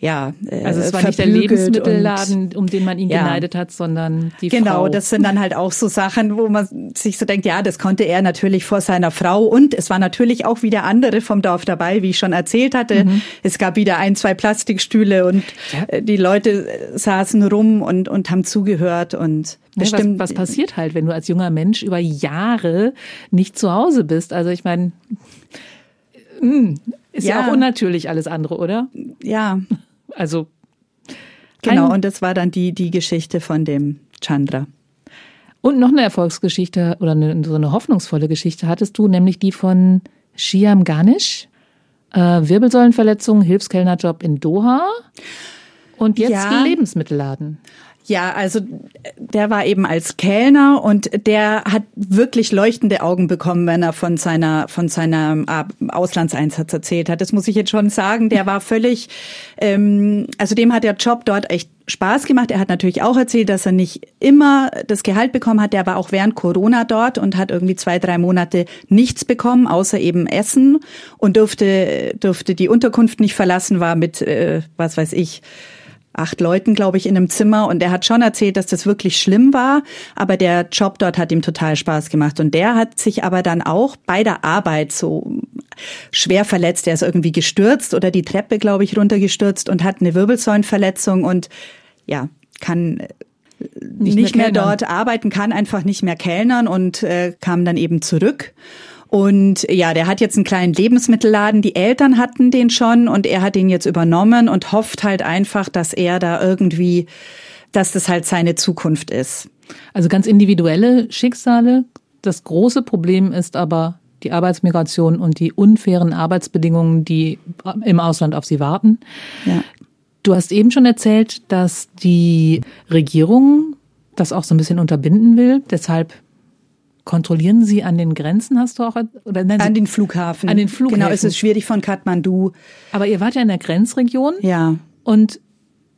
ja, äh, also es war nicht der Lebensmittelladen, um den man ihn ja, geneidet hat, sondern die genau, Frau. Genau, das sind dann halt auch so Sachen, wo man sich so denkt, ja, das konnte er natürlich vor seiner Frau und es war natürlich auch wieder andere vom Dorf dabei, wie ich schon erzählt hatte. Mhm. Es gab wieder ein, zwei Plastikstühle und ja. Äh, die Leute saßen rum und und haben zugehört und bestimmt. Was, was passiert halt, wenn du als junger Mensch über Jahre nicht zu Hause bist? Also ich meine, hm, ist ja. ja auch unnatürlich alles andere, oder? Ja. Also genau. Und das war dann die die Geschichte von dem Chandra. Und noch eine Erfolgsgeschichte oder eine, so eine hoffnungsvolle Geschichte hattest du, nämlich die von Shiam Ganish. Äh, Wirbelsäulenverletzung, Hilfskellnerjob in Doha und jetzt ja. Lebensmittelladen. Ja, also der war eben als Kellner und der hat wirklich leuchtende Augen bekommen, wenn er von seiner von seiner Auslandseinsatz erzählt hat. Das muss ich jetzt schon sagen. Der war völlig, ähm, also dem hat der Job dort echt Spaß gemacht. Er hat natürlich auch erzählt, dass er nicht immer das Gehalt bekommen hat. Der war auch während Corona dort und hat irgendwie zwei, drei Monate nichts bekommen, außer eben Essen und durfte durfte die Unterkunft nicht verlassen, war mit, äh, was weiß ich, acht Leuten, glaube ich, in einem Zimmer. Und er hat schon erzählt, dass das wirklich schlimm war, aber der Job dort hat ihm total Spaß gemacht. Und der hat sich aber dann auch bei der Arbeit so schwer verletzt. Er ist irgendwie gestürzt oder die Treppe, glaube ich, runtergestürzt und hat eine Wirbelsäulenverletzung und ja, kann nicht, nicht mehr, mehr dort arbeiten, kann einfach nicht mehr kellnern und äh, kam dann eben zurück und ja, der hat jetzt einen kleinen Lebensmittelladen. Die Eltern hatten den schon und er hat den jetzt übernommen und hofft halt einfach, dass er da irgendwie, dass das halt seine Zukunft ist. Also ganz individuelle Schicksale. Das große Problem ist aber die Arbeitsmigration und die unfairen Arbeitsbedingungen, die im Ausland auf sie warten. Ja. Du hast eben schon erzählt, dass die Regierung das auch so ein bisschen unterbinden will. Deshalb Kontrollieren Sie an den Grenzen, hast du auch? Oder nein, an den Flughafen. An den Flughafen. Genau, es ist schwierig von Kathmandu. Aber ihr wart ja in der Grenzregion. Ja. Und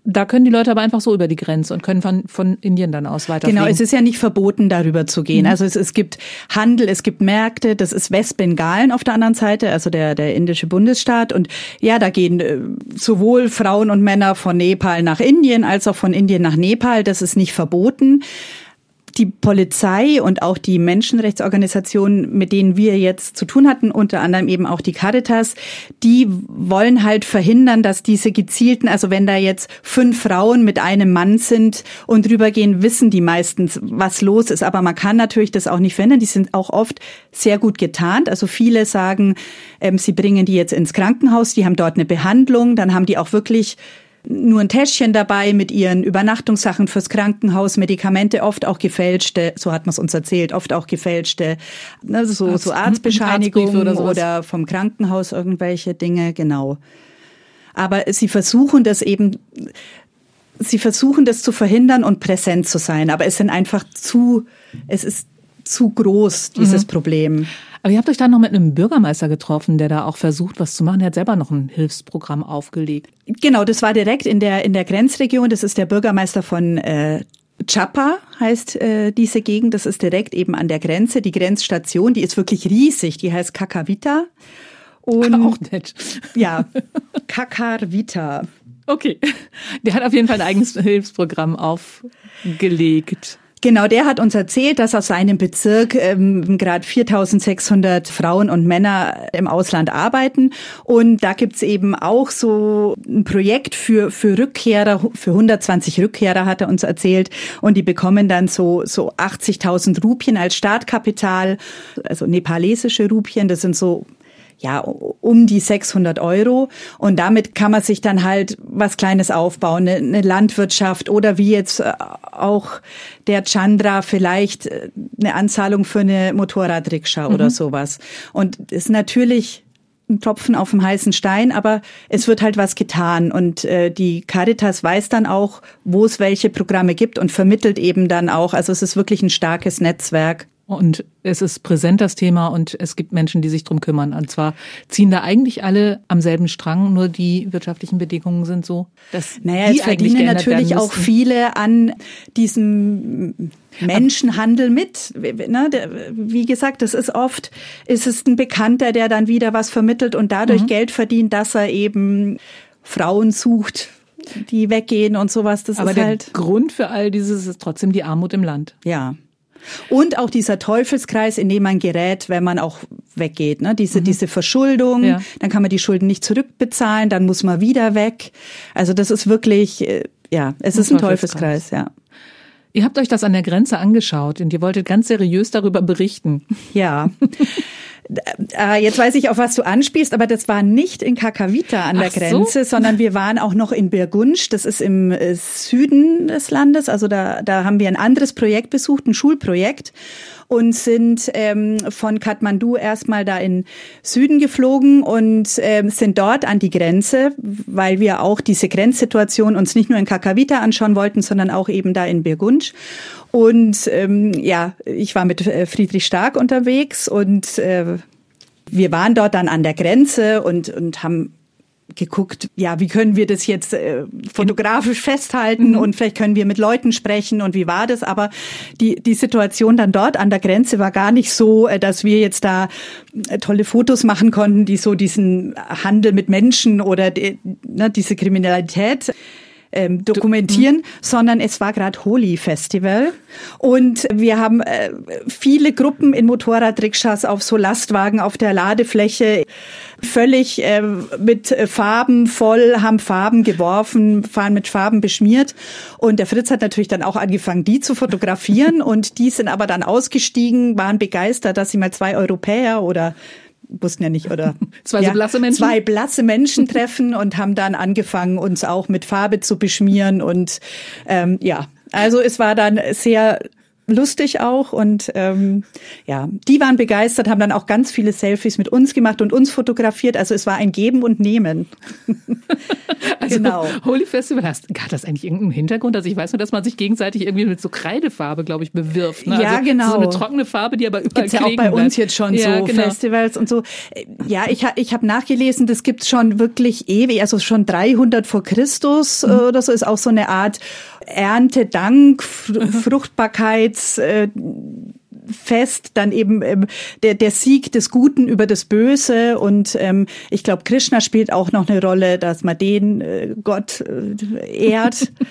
da können die Leute aber einfach so über die Grenze und können von, von Indien dann aus weiter. Genau, es ist ja nicht verboten, darüber zu gehen. Mhm. Also es, es gibt Handel, es gibt Märkte, das ist Westbengalen auf der anderen Seite, also der, der indische Bundesstaat. Und ja, da gehen äh, sowohl Frauen und Männer von Nepal nach Indien als auch von Indien nach Nepal. Das ist nicht verboten die Polizei und auch die Menschenrechtsorganisationen, mit denen wir jetzt zu tun hatten, unter anderem eben auch die Caritas, die wollen halt verhindern, dass diese gezielten, also wenn da jetzt fünf Frauen mit einem Mann sind und drübergehen, wissen die meistens, was los ist. Aber man kann natürlich das auch nicht verhindern. Die sind auch oft sehr gut getarnt. Also viele sagen, ähm, sie bringen die jetzt ins Krankenhaus, die haben dort eine Behandlung, dann haben die auch wirklich nur ein Täschchen dabei mit ihren Übernachtungssachen fürs Krankenhaus, Medikamente, oft auch gefälschte, so hat man es uns erzählt, oft auch gefälschte, ne, so, Arzt, so Arztbescheinigungen oder, oder vom Krankenhaus irgendwelche Dinge, genau. Aber sie versuchen das eben, sie versuchen das zu verhindern und präsent zu sein, aber es sind einfach zu, es ist zu groß, dieses mhm. Problem. Aber ihr habt euch da noch mit einem Bürgermeister getroffen, der da auch versucht, was zu machen. Er hat selber noch ein Hilfsprogramm aufgelegt. Genau, das war direkt in der, in der Grenzregion. Das ist der Bürgermeister von äh, Chapa heißt äh, diese Gegend. Das ist direkt eben an der Grenze. Die Grenzstation, die ist wirklich riesig. Die heißt Kakavita. Und auch nett. Ja, Kakarvita. Okay. Der hat auf jeden Fall ein eigenes Hilfsprogramm aufgelegt. Genau, der hat uns erzählt, dass aus seinem Bezirk ähm, gerade 4.600 Frauen und Männer im Ausland arbeiten. Und da gibt's eben auch so ein Projekt für, für Rückkehrer, für 120 Rückkehrer hat er uns erzählt. Und die bekommen dann so, so 80.000 Rupien als Startkapital, also nepalesische Rupien. Das sind so ja, um die 600 Euro. Und damit kann man sich dann halt was Kleines aufbauen, eine, eine Landwirtschaft oder wie jetzt äh, auch der Chandra vielleicht äh, eine Anzahlung für eine Motorradrikscha mhm. oder sowas. Und ist natürlich ein Tropfen auf dem heißen Stein, aber es wird halt was getan und äh, die Caritas weiß dann auch, wo es welche Programme gibt und vermittelt eben dann auch. Also es ist wirklich ein starkes Netzwerk. Und es ist präsent das Thema und es gibt Menschen, die sich drum kümmern. Und zwar ziehen da eigentlich alle am selben Strang, nur die wirtschaftlichen Bedingungen sind so, dass naja, die es verdienen natürlich auch viele an diesem Menschenhandel mit. Ne, wie gesagt, das ist oft, ist es ein Bekannter, der dann wieder was vermittelt und dadurch mhm. Geld verdient, dass er eben Frauen sucht, die weggehen und sowas. Das Aber ist der halt Grund für all dieses ist trotzdem die Armut im Land. Ja. Und auch dieser Teufelskreis, in dem man gerät, wenn man auch weggeht. Ne? Diese, mhm. diese Verschuldung, ja. dann kann man die Schulden nicht zurückbezahlen, dann muss man wieder weg. Also das ist wirklich, äh, ja, es ist ein Teufelskreis, Teufelskreis ja. Ihr habt euch das an der Grenze angeschaut und ihr wolltet ganz seriös darüber berichten. Ja. [laughs] Äh, jetzt weiß ich, auf was du anspielst, aber das war nicht in Kakavita an der Ach Grenze, so? sondern wir waren auch noch in Birgunsch. Das ist im äh, Süden des Landes. Also da, da haben wir ein anderes Projekt besucht, ein Schulprojekt und sind ähm, von Kathmandu erstmal da in Süden geflogen und ähm, sind dort an die Grenze, weil wir auch diese Grenzsituation uns nicht nur in Kakavita anschauen wollten, sondern auch eben da in Birgunsch. Und ähm, ja, ich war mit äh, Friedrich Stark unterwegs und äh, wir waren dort dann an der Grenze und, und haben geguckt, ja, wie können wir das jetzt äh, fotografisch festhalten mhm. und vielleicht können wir mit Leuten sprechen und wie war das? Aber die, die Situation dann dort an der Grenze war gar nicht so, äh, dass wir jetzt da äh, tolle Fotos machen konnten, die so diesen Handel mit Menschen oder die, ne, diese Kriminalität ähm, dokumentieren, du, sondern es war gerade Holi Festival. Und wir haben äh, viele Gruppen in Motorradrikschas auf so Lastwagen auf der Ladefläche völlig äh, mit Farben voll, haben Farben geworfen, fahren mit Farben beschmiert. Und der Fritz hat natürlich dann auch angefangen, die zu fotografieren. Und die sind aber dann ausgestiegen, waren begeistert, dass sie mal zwei Europäer oder wussten ja nicht, oder [laughs] zwei ja, so blasse Menschen. Zwei blasse Menschen treffen und haben dann angefangen, uns auch mit Farbe zu beschmieren. Und ähm, ja, also es war dann sehr lustig auch und ähm, ja, die waren begeistert, haben dann auch ganz viele Selfies mit uns gemacht und uns fotografiert. Also es war ein Geben und Nehmen. [laughs] also genau. Holy Festival hast, hat das eigentlich irgendeinen Hintergrund? Also ich weiß nur, dass man sich gegenseitig irgendwie mit so Kreidefarbe, glaube ich, bewirft. Ne? Ja, also genau. So eine trockene Farbe, die aber überall gibt's ja auch bei bleibt. uns jetzt schon ja, so genau. Festivals und so. Ja, ich, ich habe nachgelesen, das gibt's schon wirklich ewig, also schon 300 vor Christus mhm. oder so ist auch so eine Art Erntedank, Fruchtbarkeits äh, fest, dann eben ähm, der, der Sieg des Guten über das Böse und ähm, ich glaube, Krishna spielt auch noch eine Rolle, dass man den äh, Gott äh, ehrt. [laughs]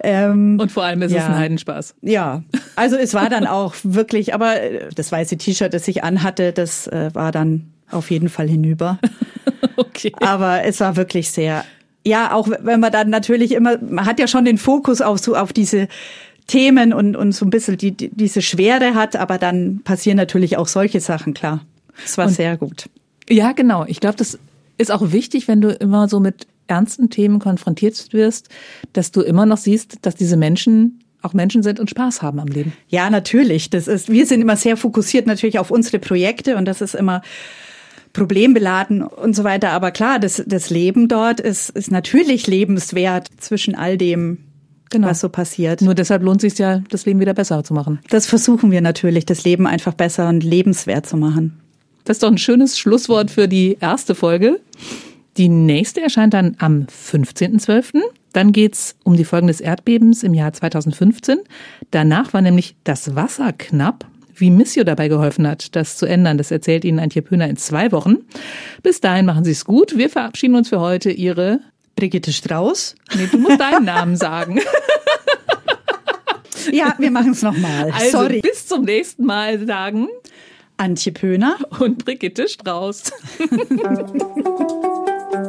Ähm, und vor allem ist ja. es ein Heidenspaß. Ja, also es war dann [laughs] auch wirklich, aber äh, das weiße T-Shirt, das ich anhatte, das äh, war dann auf jeden Fall hinüber. [laughs] okay. Aber es war wirklich sehr ja, auch wenn man dann natürlich immer, man hat ja schon den Fokus auf so auf diese Themen und, und so ein bisschen die, die diese Schwere hat, aber dann passieren natürlich auch solche Sachen, klar. Es war und, sehr gut. Ja, genau. Ich glaube, das ist auch wichtig, wenn du immer so mit ernsten Themen konfrontiert wirst, dass du immer noch siehst, dass diese Menschen auch Menschen sind und Spaß haben am Leben. Ja, natürlich. Das ist, wir sind immer sehr fokussiert natürlich auf unsere Projekte und das ist immer problembeladen und so weiter. Aber klar, das, das Leben dort ist, ist natürlich lebenswert zwischen all dem, genau. was so passiert. Nur deshalb lohnt es sich ja, das Leben wieder besser zu machen. Das versuchen wir natürlich, das Leben einfach besser und lebenswert zu machen. Das ist doch ein schönes Schlusswort für die erste Folge. Die nächste erscheint dann am 15.12. Dann geht's um die Folgen des Erdbebens im Jahr 2015. Danach war nämlich das Wasser knapp wie Missio dabei geholfen hat, das zu ändern, das erzählt Ihnen Antje Pöhner in zwei Wochen. Bis dahin machen Sie es gut. Wir verabschieden uns für heute. Ihre Brigitte Strauß. Nee, du musst deinen Namen sagen. [laughs] Ja, wir machen es nochmal. Also Sorry. bis zum nächsten Mal sagen Antje Pöhner und Brigitte Strauß. [laughs]